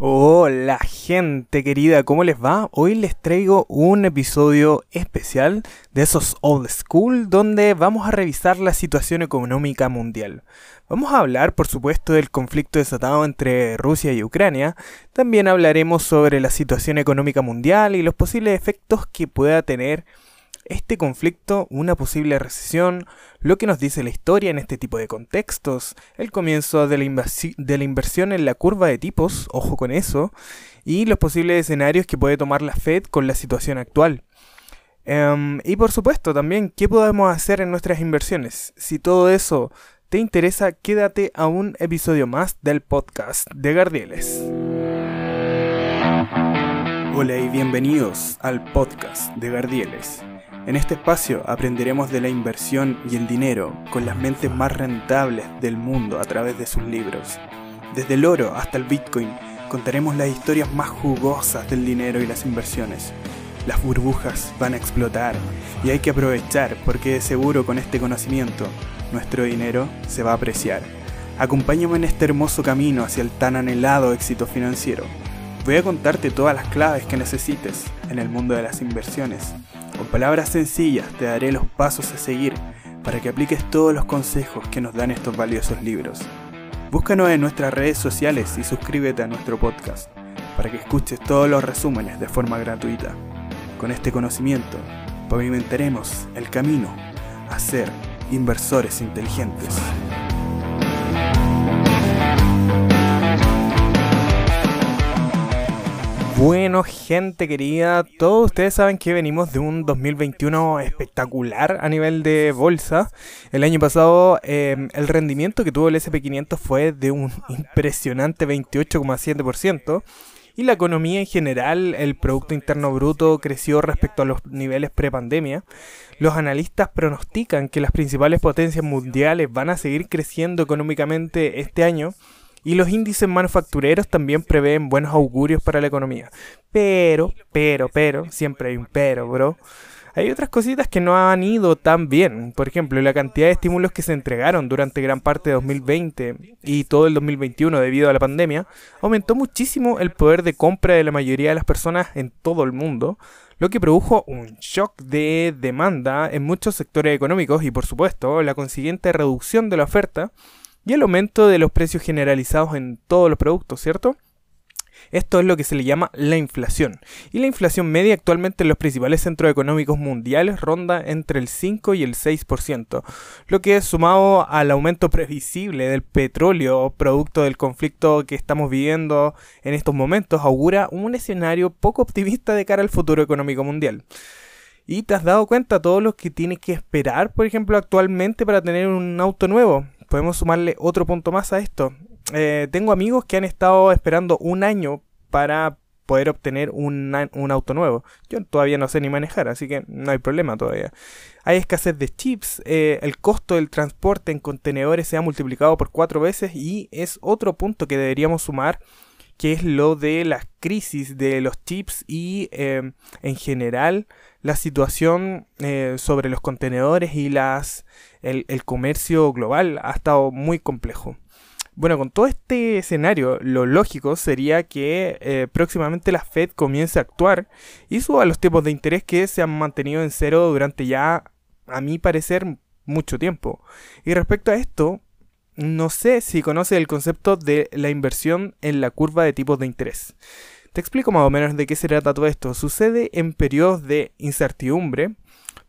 Hola gente querida, ¿cómo les va? Hoy les traigo un episodio especial de esos old school donde vamos a revisar la situación económica mundial. Vamos a hablar, por supuesto, del conflicto desatado entre Rusia y Ucrania. También hablaremos sobre la situación económica mundial y los posibles efectos que pueda tener este conflicto, una posible recesión, lo que nos dice la historia en este tipo de contextos, el comienzo de la, inversión en la curva de tipos, ojo con eso, y los posibles escenarios que puede tomar la Fed con la situación actual. Em, y por supuesto también, ¿qué podemos hacer en nuestras inversiones? Si todo eso te interesa, quédate a un episodio más del podcast de Gardieles. Hola y bienvenidos al podcast de Gardieles. En este espacio aprenderemos de la inversión y el dinero con las mentes más rentables del mundo a través de sus libros. Desde el oro hasta el Bitcoin contaremos las historias más jugosas del dinero y las inversiones. Las burbujas van a explotar y hay que aprovechar porque de seguro con este conocimiento nuestro dinero se va a apreciar. Acompáñame en este hermoso camino hacia el tan anhelado éxito financiero. Voy a contarte todas las claves que necesites en el mundo de las inversiones con palabras sencillas te daré los pasos a seguir para que apliques todos los consejos que nos dan estos valiosos libros. Búscanos en nuestras redes sociales y suscríbete a nuestro podcast para que escuches todos los resúmenes de forma gratuita. Con este conocimiento pavimentaremos el camino a ser inversores inteligentes. Bueno, gente querida, todos ustedes saben que venimos de un 2021 espectacular a nivel de bolsa. El año pasado em, el rendimiento que tuvo el SP500 fue de un impresionante 28,7%. Y la economía en general, el Producto Interno Bruto creció respecto a los niveles prepandemia. Los analistas pronostican que las principales potencias mundiales van a seguir creciendo económicamente este año y los índices manufactureros también prevén buenos augurios para la economía. Pero, pero, pero, siempre hay un pero, bro. Hay otras cositas que no han ido tan bien. Por ejemplo, la cantidad de estímulos que se entregaron durante gran parte de 2020 y todo el 2021 debido a la pandemia aumentó muchísimo el poder de compra de la mayoría de las personas en todo el mundo, lo que produjo un shock de demanda en muchos sectores económicos y por supuesto la consiguiente reducción de la oferta y el aumento de los precios generalizados en todos los productos, ¿cierto? Esto es lo que se le llama la inflación. Y la inflación media actualmente en los principales centros económicos mundiales ronda entre el 5 y el 6%, lo que sumado al aumento previsible del petróleo producto del conflicto que estamos viviendo en estos momentos augura un escenario poco optimista de cara al futuro económico mundial. ¿Y te has dado cuenta todo lo que tienes que esperar, por ejemplo, actualmente para tener un auto nuevo? Podemos sumarle otro punto más a esto. Eh, tengo amigos que han estado esperando un año para poder obtener un, auto nuevo. Yo todavía no sé ni manejar, así que no hay problema todavía. Hay escasez de chips, eh, el costo del transporte en contenedores se ha multiplicado por cuatro veces y es otro punto que deberíamos sumar que es lo de la crisis de los chips y eh, en general la situación eh, sobre los contenedores y las el, comercio global ha estado muy complejo. Bueno, con todo este escenario, lo lógico sería que eh, próximamente la Fed comience a actuar y suba los tipos de interés que se han mantenido en cero durante ya, a mi parecer, mucho tiempo. Y respecto a esto, no sé si conoce el concepto de la inversión en la curva de tipos de interés. Te explico más o menos de qué se trata todo esto. Sucede en periodos de incertidumbre,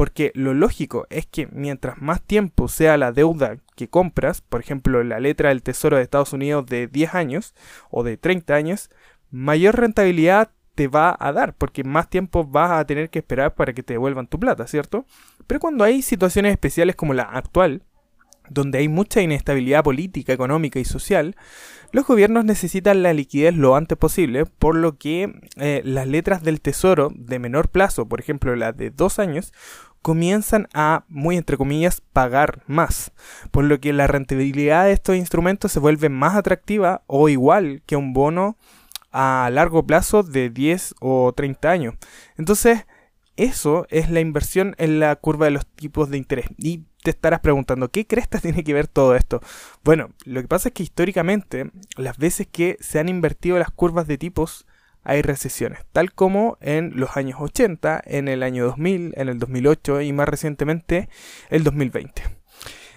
porque lo lógico es que mientras más tiempo sea la deuda que compras, por ejemplo la letra del Tesoro de Estados Unidos de 10 años o de 30 años, mayor rentabilidad te va a dar, porque más tiempo vas a tener que esperar para que te devuelvan tu plata, ¿cierto? Pero cuando hay situaciones especiales como la actual, donde hay mucha inestabilidad política, económica y social, los gobiernos necesitan la liquidez lo antes posible, por lo que eh, las letras del tesoro de menor plazo, por ejemplo las de dos años, comienzan a, muy entre comillas, pagar más, por lo que la rentabilidad de estos instrumentos se vuelve más atractiva o igual que un bono a largo plazo de 10 o 30 años. Entonces, eso es la inversión en la curva de los tipos de interés. Te estarás preguntando, ¿qué cresta tiene que ver todo esto? Bueno, lo que pasa es que históricamente, las veces que se han invertido las curvas de tipos, hay recesiones, tal como en los años 80, en el año 2000, en el 2008 y más recientemente el 2020.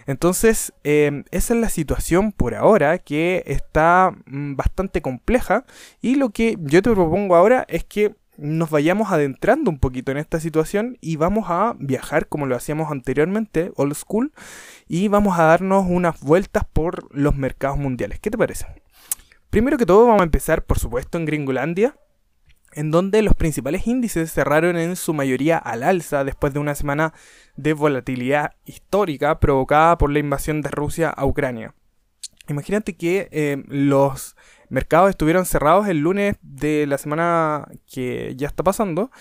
Entonces, em, esa es la situación por ahora que está mm, bastante compleja y lo que yo te propongo ahora es que nos vayamos adentrando un poquito en esta situación y vamos a viajar como lo hacíamos anteriormente, old school, y vamos a darnos unas vueltas por los mercados mundiales. ¿Qué te parece? Primero que todo vamos a empezar por supuesto en Gringolandia, en donde los principales índices cerraron en su mayoría al alza después de una semana de volatilidad histórica provocada por la invasión de Rusia a Ucrania. Imagínate que eh, los mercados estuvieron cerrados el lunes de la semana que ya está pasando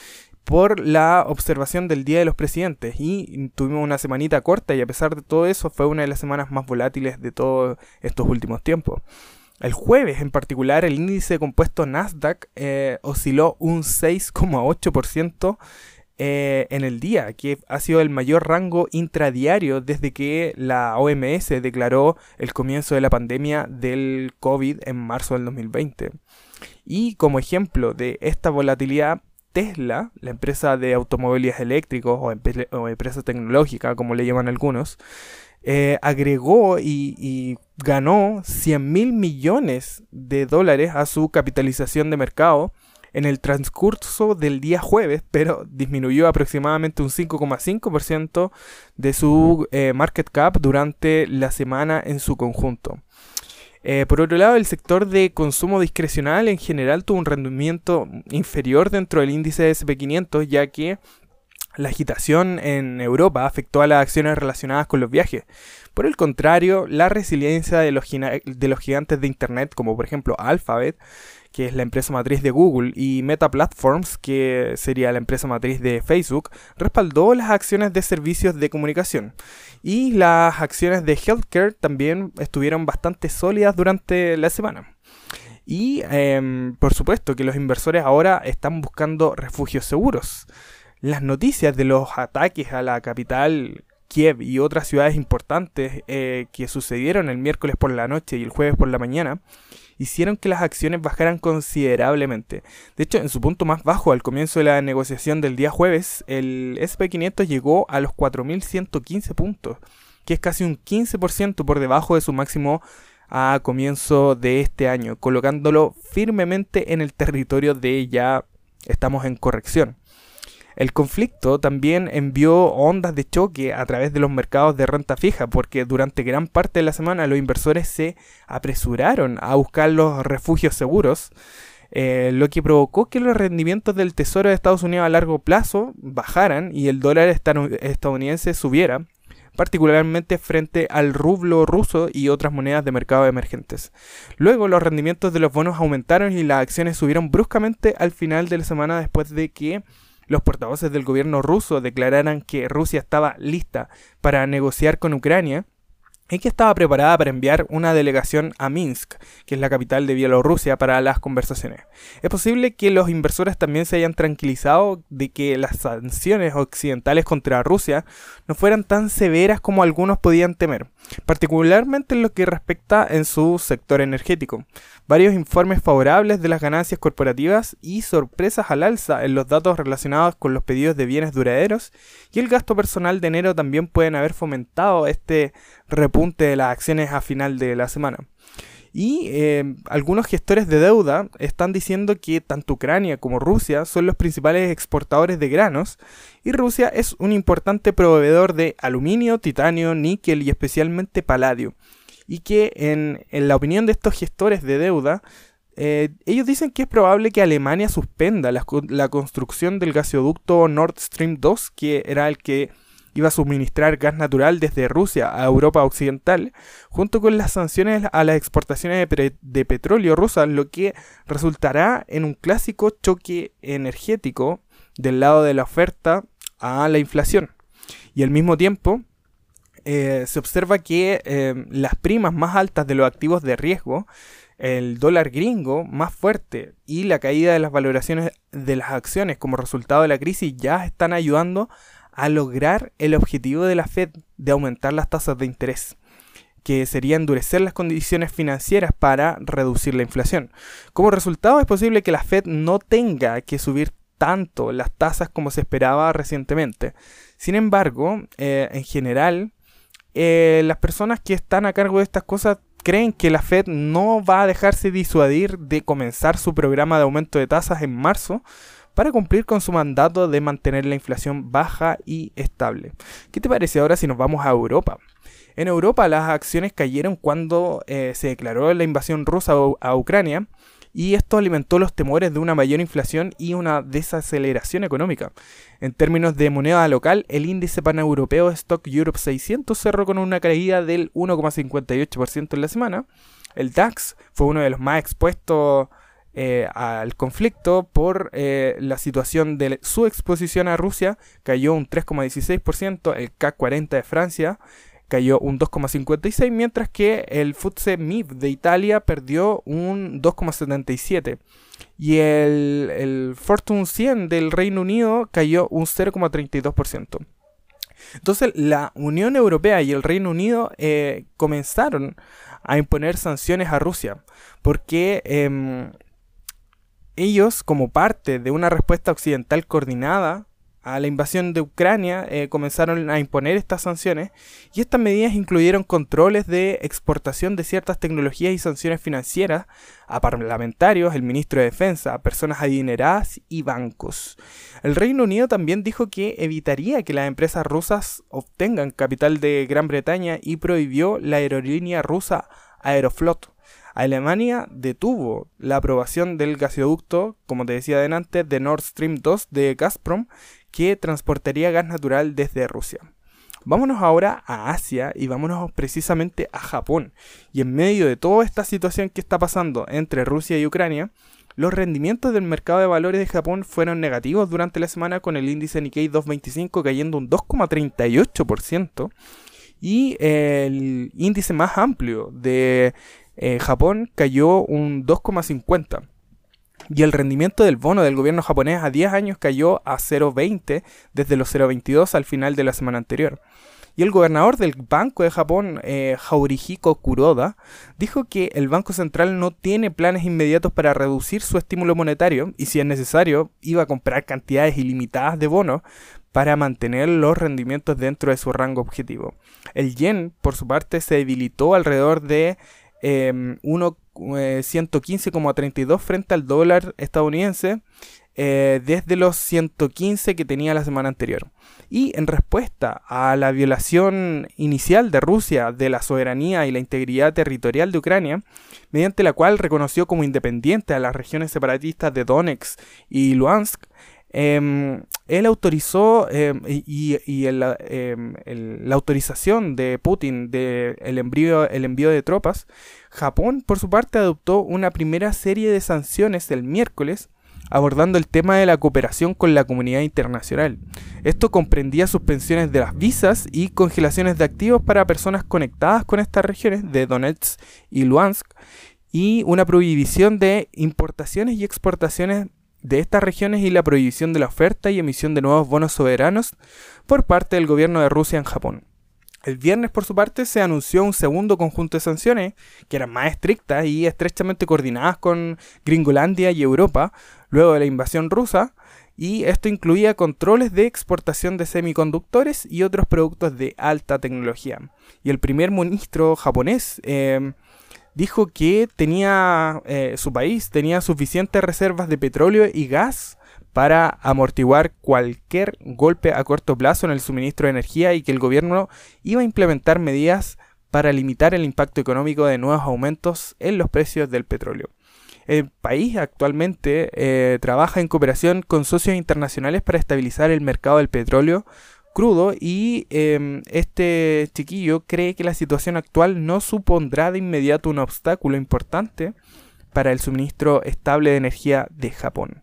por la observación del Día de los Presidentes y tuvimos una semanita corta y a pesar de todo eso fue una de las semanas más volátiles de todos estos últimos tiempos. El jueves en particular el índice compuesto Nasdaq eh, osciló un 6,8% eh, en el día, que ha sido el mayor rango intradiario desde que la OMS declaró el comienzo de la pandemia del COVID en marzo del 2020. Y como ejemplo de esta volatilidad, Tesla, la empresa de automóviles eléctricos o, empresa tecnológica, como le llaman algunos, eh, agregó y, y ganó 100 mil millones de dólares a su capitalización de mercado en el transcurso del día jueves, pero disminuyó aproximadamente un 5,5% de su eh, market cap durante la semana en su conjunto. Eh, por otro lado, el sector de consumo discrecional en general tuvo un rendimiento inferior dentro del índice SP500, ya que la agitación en Europa afectó a las acciones relacionadas con los viajes. Por el contrario, la resiliencia de los, de los gigantes de Internet, como por ejemplo Alphabet, que es la empresa matriz de Google, y Meta Platforms, que sería la empresa matriz de Facebook, respaldó las acciones de servicios de comunicación. Y las acciones de healthcare también estuvieron bastante sólidas durante la semana. Y em, por supuesto que los inversores ahora están buscando refugios seguros. Las noticias de los ataques a la capital Kiev y otras ciudades importantes eh, que sucedieron el miércoles por la noche y el jueves por la mañana hicieron que las acciones bajaran considerablemente. De hecho, en su punto más bajo al comienzo de la negociación del día jueves, el SP500 llegó a los 4.115 puntos, que es casi un 15% por debajo de su máximo a comienzo de este año, colocándolo firmemente en el territorio de ya estamos en corrección. El conflicto también envió ondas de choque a través de los mercados de renta fija, porque durante gran parte de la semana los inversores se apresuraron a buscar los refugios seguros, eh, lo que provocó que los rendimientos del Tesoro de Estados Unidos a largo plazo bajaran y el dólar estadounidense subiera, particularmente frente al rublo ruso y otras monedas de mercado emergentes. Luego los rendimientos de los bonos aumentaron y las acciones subieron bruscamente al final de la semana después de que los portavoces del gobierno ruso declararan que Rusia estaba lista para negociar con Ucrania y que estaba preparada para enviar una delegación a Minsk, que es la capital de Bielorrusia, para las conversaciones. Es posible que los inversores también se hayan tranquilizado de que las sanciones occidentales contra Rusia no fueran tan severas como algunos podían temer, particularmente en lo que respecta en su sector energético varios informes favorables de las ganancias corporativas y sorpresas al alza en los datos relacionados con los pedidos de bienes duraderos y el gasto personal de enero también pueden haber fomentado este repunte de las acciones a final de la semana. Y eh, algunos gestores de deuda están diciendo que tanto Ucrania como Rusia son los principales exportadores de granos y Rusia es un importante proveedor de aluminio, titanio, níquel y especialmente paladio y que en, la opinión de estos gestores de deuda, eh, ellos dicen que es probable que Alemania suspenda la, la, construcción del gasoducto Nord Stream 2, que era el que iba a suministrar gas natural desde Rusia a Europa Occidental, junto con las sanciones a las exportaciones de, de petróleo rusas, lo que resultará en un clásico choque energético del lado de la oferta a la inflación. Y al mismo tiempo, eh, se observa que em, las primas más altas de los activos de riesgo, el dólar gringo más fuerte y la caída de las valoraciones de las acciones como resultado de la crisis ya están ayudando a lograr el objetivo de la Fed de aumentar las tasas de interés que sería endurecer las condiciones financieras para reducir la inflación. Como resultado es posible que la Fed no tenga que subir tanto las tasas como se esperaba recientemente. Sin embargo, eh, en general, eh, las personas que están a cargo de estas cosas creen que la Fed no va a dejarse disuadir de comenzar su programa de aumento de tasas en marzo para cumplir con su mandato de mantener la inflación baja y estable. ¿Qué te parece ahora si nos vamos a Europa? En Europa las acciones cayeron cuando eh, se declaró la invasión rusa a Ucrania y esto alimentó los temores de una mayor inflación y una desaceleración económica. En términos de moneda local, el índice paneuropeo Stock Europe 600 cerró con una caída del 1,58% en la semana. El DAX fue uno de los más expuestos eh, al conflicto por eh, la situación de su exposición a Rusia, cayó un 3,16%, el CAC 40 de Francia cayó un 2,56, mientras que el FTSE MIB de Italia perdió un 2,77 y el, el Fortune 100 del Reino Unido cayó un 0,32%. Entonces la Unión Europea y el Reino Unido eh, comenzaron a imponer sanciones a Rusia porque em, ellos como parte de una respuesta occidental coordinada a la invasión de Ucrania eh, comenzaron a imponer estas sanciones y estas medidas incluyeron controles de exportación de ciertas tecnologías y sanciones financieras a parlamentarios, el ministro de Defensa, a personas adineradas y bancos. El Reino Unido también dijo que evitaría que las empresas rusas obtengan capital de Gran Bretaña y prohibió la aerolínea rusa Aeroflot. Alemania detuvo la aprobación del gasoducto, como te decía adelante, de Nord Stream 2 de Gazprom, que transportaría gas natural desde Rusia. Vámonos ahora a Asia y vámonos precisamente a Japón. Y en medio de toda esta situación que está pasando entre Rusia y Ucrania, los rendimientos del mercado de valores de Japón fueron negativos durante la semana con el índice Nikkei 225 cayendo un 2,38% y el índice más amplio de eh, Japón cayó un 2,50% y el rendimiento del bono del gobierno japonés a 10 años cayó a 0,20 desde los 0,22 al final de la semana anterior. Y el gobernador del Banco de Japón, eh, Kuroda, dijo que el Banco Central no tiene planes inmediatos para reducir su estímulo monetario y si es necesario iba a comprar cantidades ilimitadas de bonos para mantener los rendimientos dentro de su rango objetivo. El yen, por su parte, se debilitó alrededor de 1 115,32 eh, frente al dólar estadounidense eh, desde los 115 que tenía la semana anterior. Y en respuesta a la violación inicial de Rusia de la soberanía y la integridad territorial de Ucrania, mediante la cual reconoció como independiente a las regiones separatistas de Donetsk y Luhansk, em, él autorizó em, y, em, la autorización de Putin del el envío, el envío de tropas Japón, por su parte, adoptó una primera serie de sanciones el miércoles abordando el tema de la cooperación con la comunidad internacional. Esto comprendía suspensiones de las visas y congelaciones de activos para personas conectadas con estas regiones de Donetsk y Luhansk y una prohibición de importaciones y exportaciones de estas regiones y la prohibición de la oferta y emisión de nuevos bonos soberanos por parte del gobierno de Rusia en Japón. El viernes, por su parte, se anunció un segundo conjunto de sanciones, que eran más estrictas y estrechamente coordinadas con Gringolandia y Europa, luego de la invasión rusa, y esto incluía controles de exportación de semiconductores y otros productos de alta tecnología. Y el primer ministro japonés em, dijo que tenía eh, su país tenía suficientes reservas de petróleo y gas para amortiguar cualquier golpe a corto plazo en el suministro de energía y que el gobierno iba a implementar medidas para limitar el impacto económico de nuevos aumentos en los precios del petróleo. El país actualmente eh, trabaja en cooperación con socios internacionales para estabilizar el mercado del petróleo crudo y em, este chiquillo cree que la situación actual no supondrá de inmediato un obstáculo importante para el suministro estable de energía de Japón.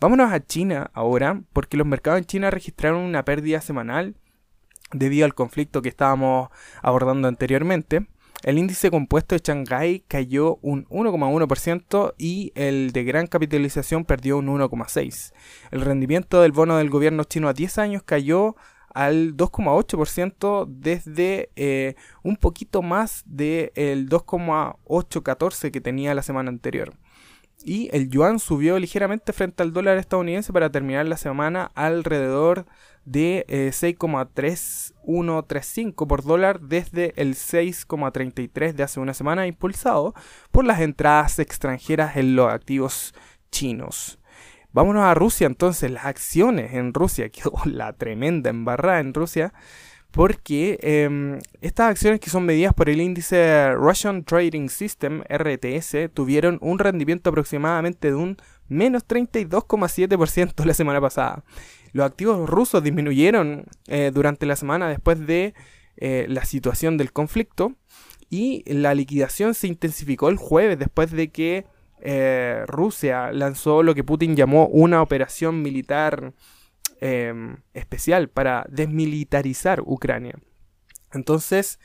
Vámonos a China ahora, porque los mercados en China registraron una pérdida semanal debido al conflicto que estábamos abordando anteriormente. El índice compuesto de Shanghai cayó un 1,1% y el de gran capitalización perdió un 1,6%. El rendimiento del bono del gobierno chino a 10 años cayó al 2,8% desde eh, un poquito más del 2,814 que tenía la semana anterior. Y el yuan subió ligeramente frente al dólar estadounidense para terminar la semana alrededor de 6,3135 eh, por dólar desde el 6,33 de hace una semana, impulsado por las entradas extranjeras en los activos chinos. Vámonos a Rusia entonces, las acciones en Rusia, quedó la tremenda embarrada en Rusia, porque em, estas acciones que son medidas por el índice Russian Trading System, RTS, tuvieron un rendimiento aproximadamente de un menos 32,7% la semana pasada. Los activos rusos disminuyeron eh, durante la semana después de eh, la situación del conflicto y la liquidación se intensificó el jueves después de que eh, Rusia lanzó lo que Putin llamó una operación militar em, especial para desmilitarizar Ucrania. Entonces,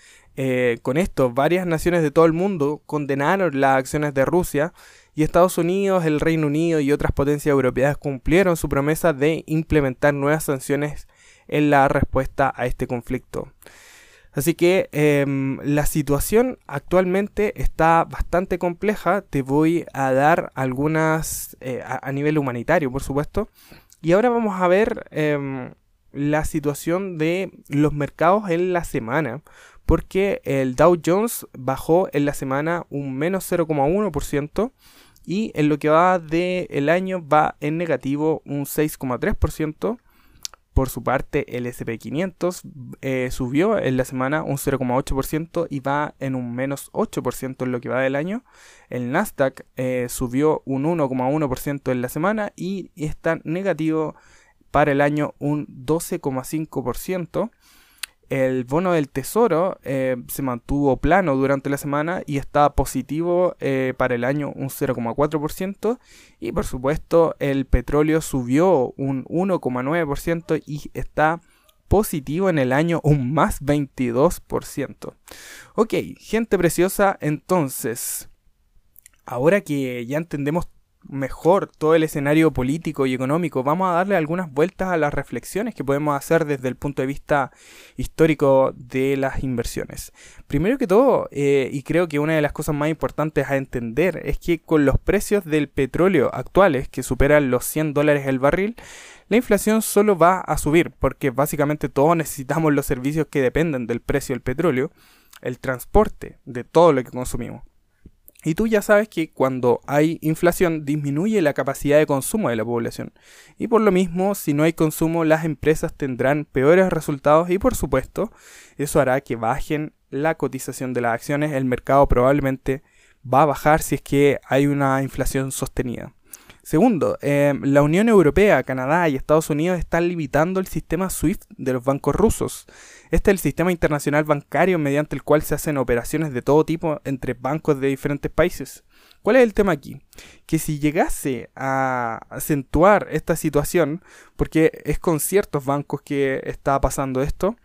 con esto, varias naciones de todo el mundo condenaron las acciones de Rusia y Estados Unidos, el Reino Unido y otras potencias europeas cumplieron su promesa de implementar nuevas sanciones en la respuesta a este conflicto. Así que em, la situación actualmente está bastante compleja. Te voy a dar algunas eh, a, nivel humanitario, por supuesto. Y ahora vamos a ver em, la situación de los mercados en la semana. Porque el Dow Jones bajó en la semana un menos 0,1% y en lo que va del año va en negativo un 6,3%. Por su parte, el SP500 eh, subió en la semana un 0,8% y va en un menos 8% en lo que va del año. El Nasdaq eh, subió un 1,1% en la semana y está negativo para el año un 12,5%. El bono del tesoro eh, se mantuvo plano durante la semana y está positivo eh, para el año un 0,4%. Y por supuesto el petróleo subió un 1,9% y está positivo en el año un más 22%. Ok, gente preciosa, entonces, ahora que ya entendemos mejor todo el escenario político y económico, vamos a darle algunas vueltas a las reflexiones que podemos hacer desde el punto de vista histórico de las inversiones. Primero que todo, eh, y creo que una de las cosas más importantes a entender es que con los precios del petróleo actuales, que superan los 100 dólares el barril, la inflación solo va a subir, porque básicamente todos necesitamos los servicios que dependen del precio del petróleo, el transporte de todo lo que consumimos. Y tú ya sabes que cuando hay inflación disminuye la capacidad de consumo de la población. Y por lo mismo, si no hay consumo, las empresas tendrán peores resultados y por supuesto, eso hará que bajen la cotización de las acciones. El mercado probablemente va a bajar si es que hay una inflación sostenida. Segundo, eh, la Unión Europea, Canadá y Estados Unidos están limitando el sistema SWIFT de los bancos rusos. Este es el sistema internacional bancario mediante el cual se hacen operaciones de todo tipo entre bancos de diferentes países. ¿Cuál es el tema aquí? Que si llegase a acentuar esta situación, porque es con ciertos bancos que está pasando esto,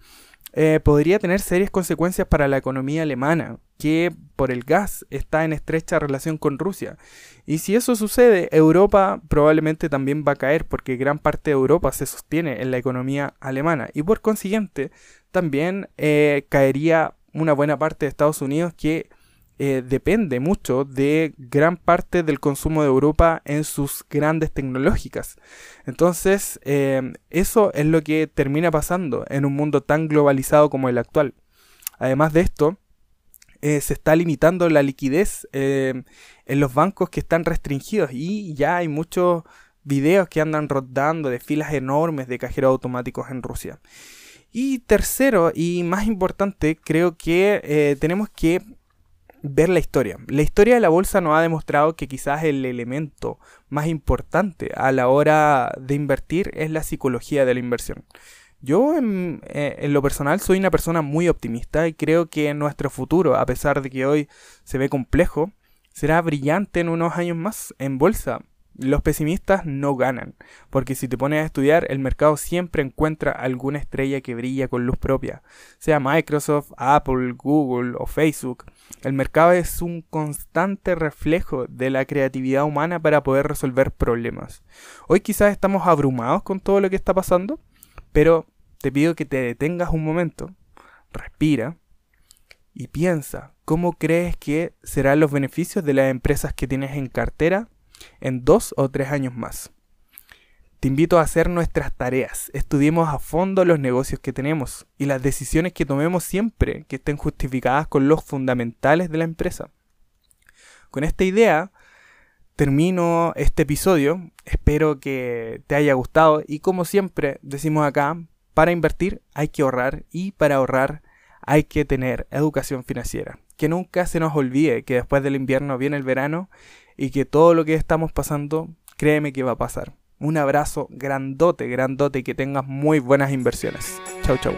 eh, podría tener serias consecuencias para la economía alemana, que por el gas está en estrecha relación con Rusia. Y si eso sucede, Europa probablemente también va a caer, porque gran parte de Europa se sostiene en la economía alemana. Y por consiguiente, también eh, caería una buena parte de Estados Unidos que eh, depende mucho de gran parte del consumo de Europa en sus grandes tecnológicas. Entonces, eh, eso es lo que termina pasando en un mundo tan globalizado como el actual. Además de esto, eh, se está limitando la liquidez en los bancos que están restringidos y ya hay muchos videos que andan rodando de filas enormes de cajeros automáticos en Rusia. Y tercero y más importante, creo que tenemos que ver la historia. La historia de la bolsa nos ha demostrado que quizás el elemento más importante a la hora de invertir es la psicología de la inversión. Yo en, eh, en, lo personal soy una persona muy optimista y creo que nuestro futuro, a pesar de que hoy se ve complejo, será brillante en unos años más en bolsa. Los pesimistas no ganan, porque si te pones a estudiar, el mercado siempre encuentra alguna estrella que brilla con luz propia, sea Microsoft, Apple, Google o Facebook. El mercado es un constante reflejo de la creatividad humana para poder resolver problemas. Hoy quizás estamos abrumados con todo lo que está pasando, pero te pido que te detengas un momento, respira y piensa cómo crees que serán los beneficios de las empresas que tienes en cartera en dos o tres años más. Te invito a hacer nuestras tareas, estudiemos a fondo los negocios que tenemos y las decisiones que tomemos siempre que estén justificadas con los fundamentales de la empresa. Con esta idea termino este episodio, espero que te haya gustado y como siempre decimos acá, para invertir hay que ahorrar y para ahorrar hay que tener educación financiera. Que nunca se nos olvide que después del invierno viene el verano y que todo lo que estamos pasando, créeme que va a pasar. Un abrazo grandote, grandote y que tengas muy buenas inversiones. Chau, chau.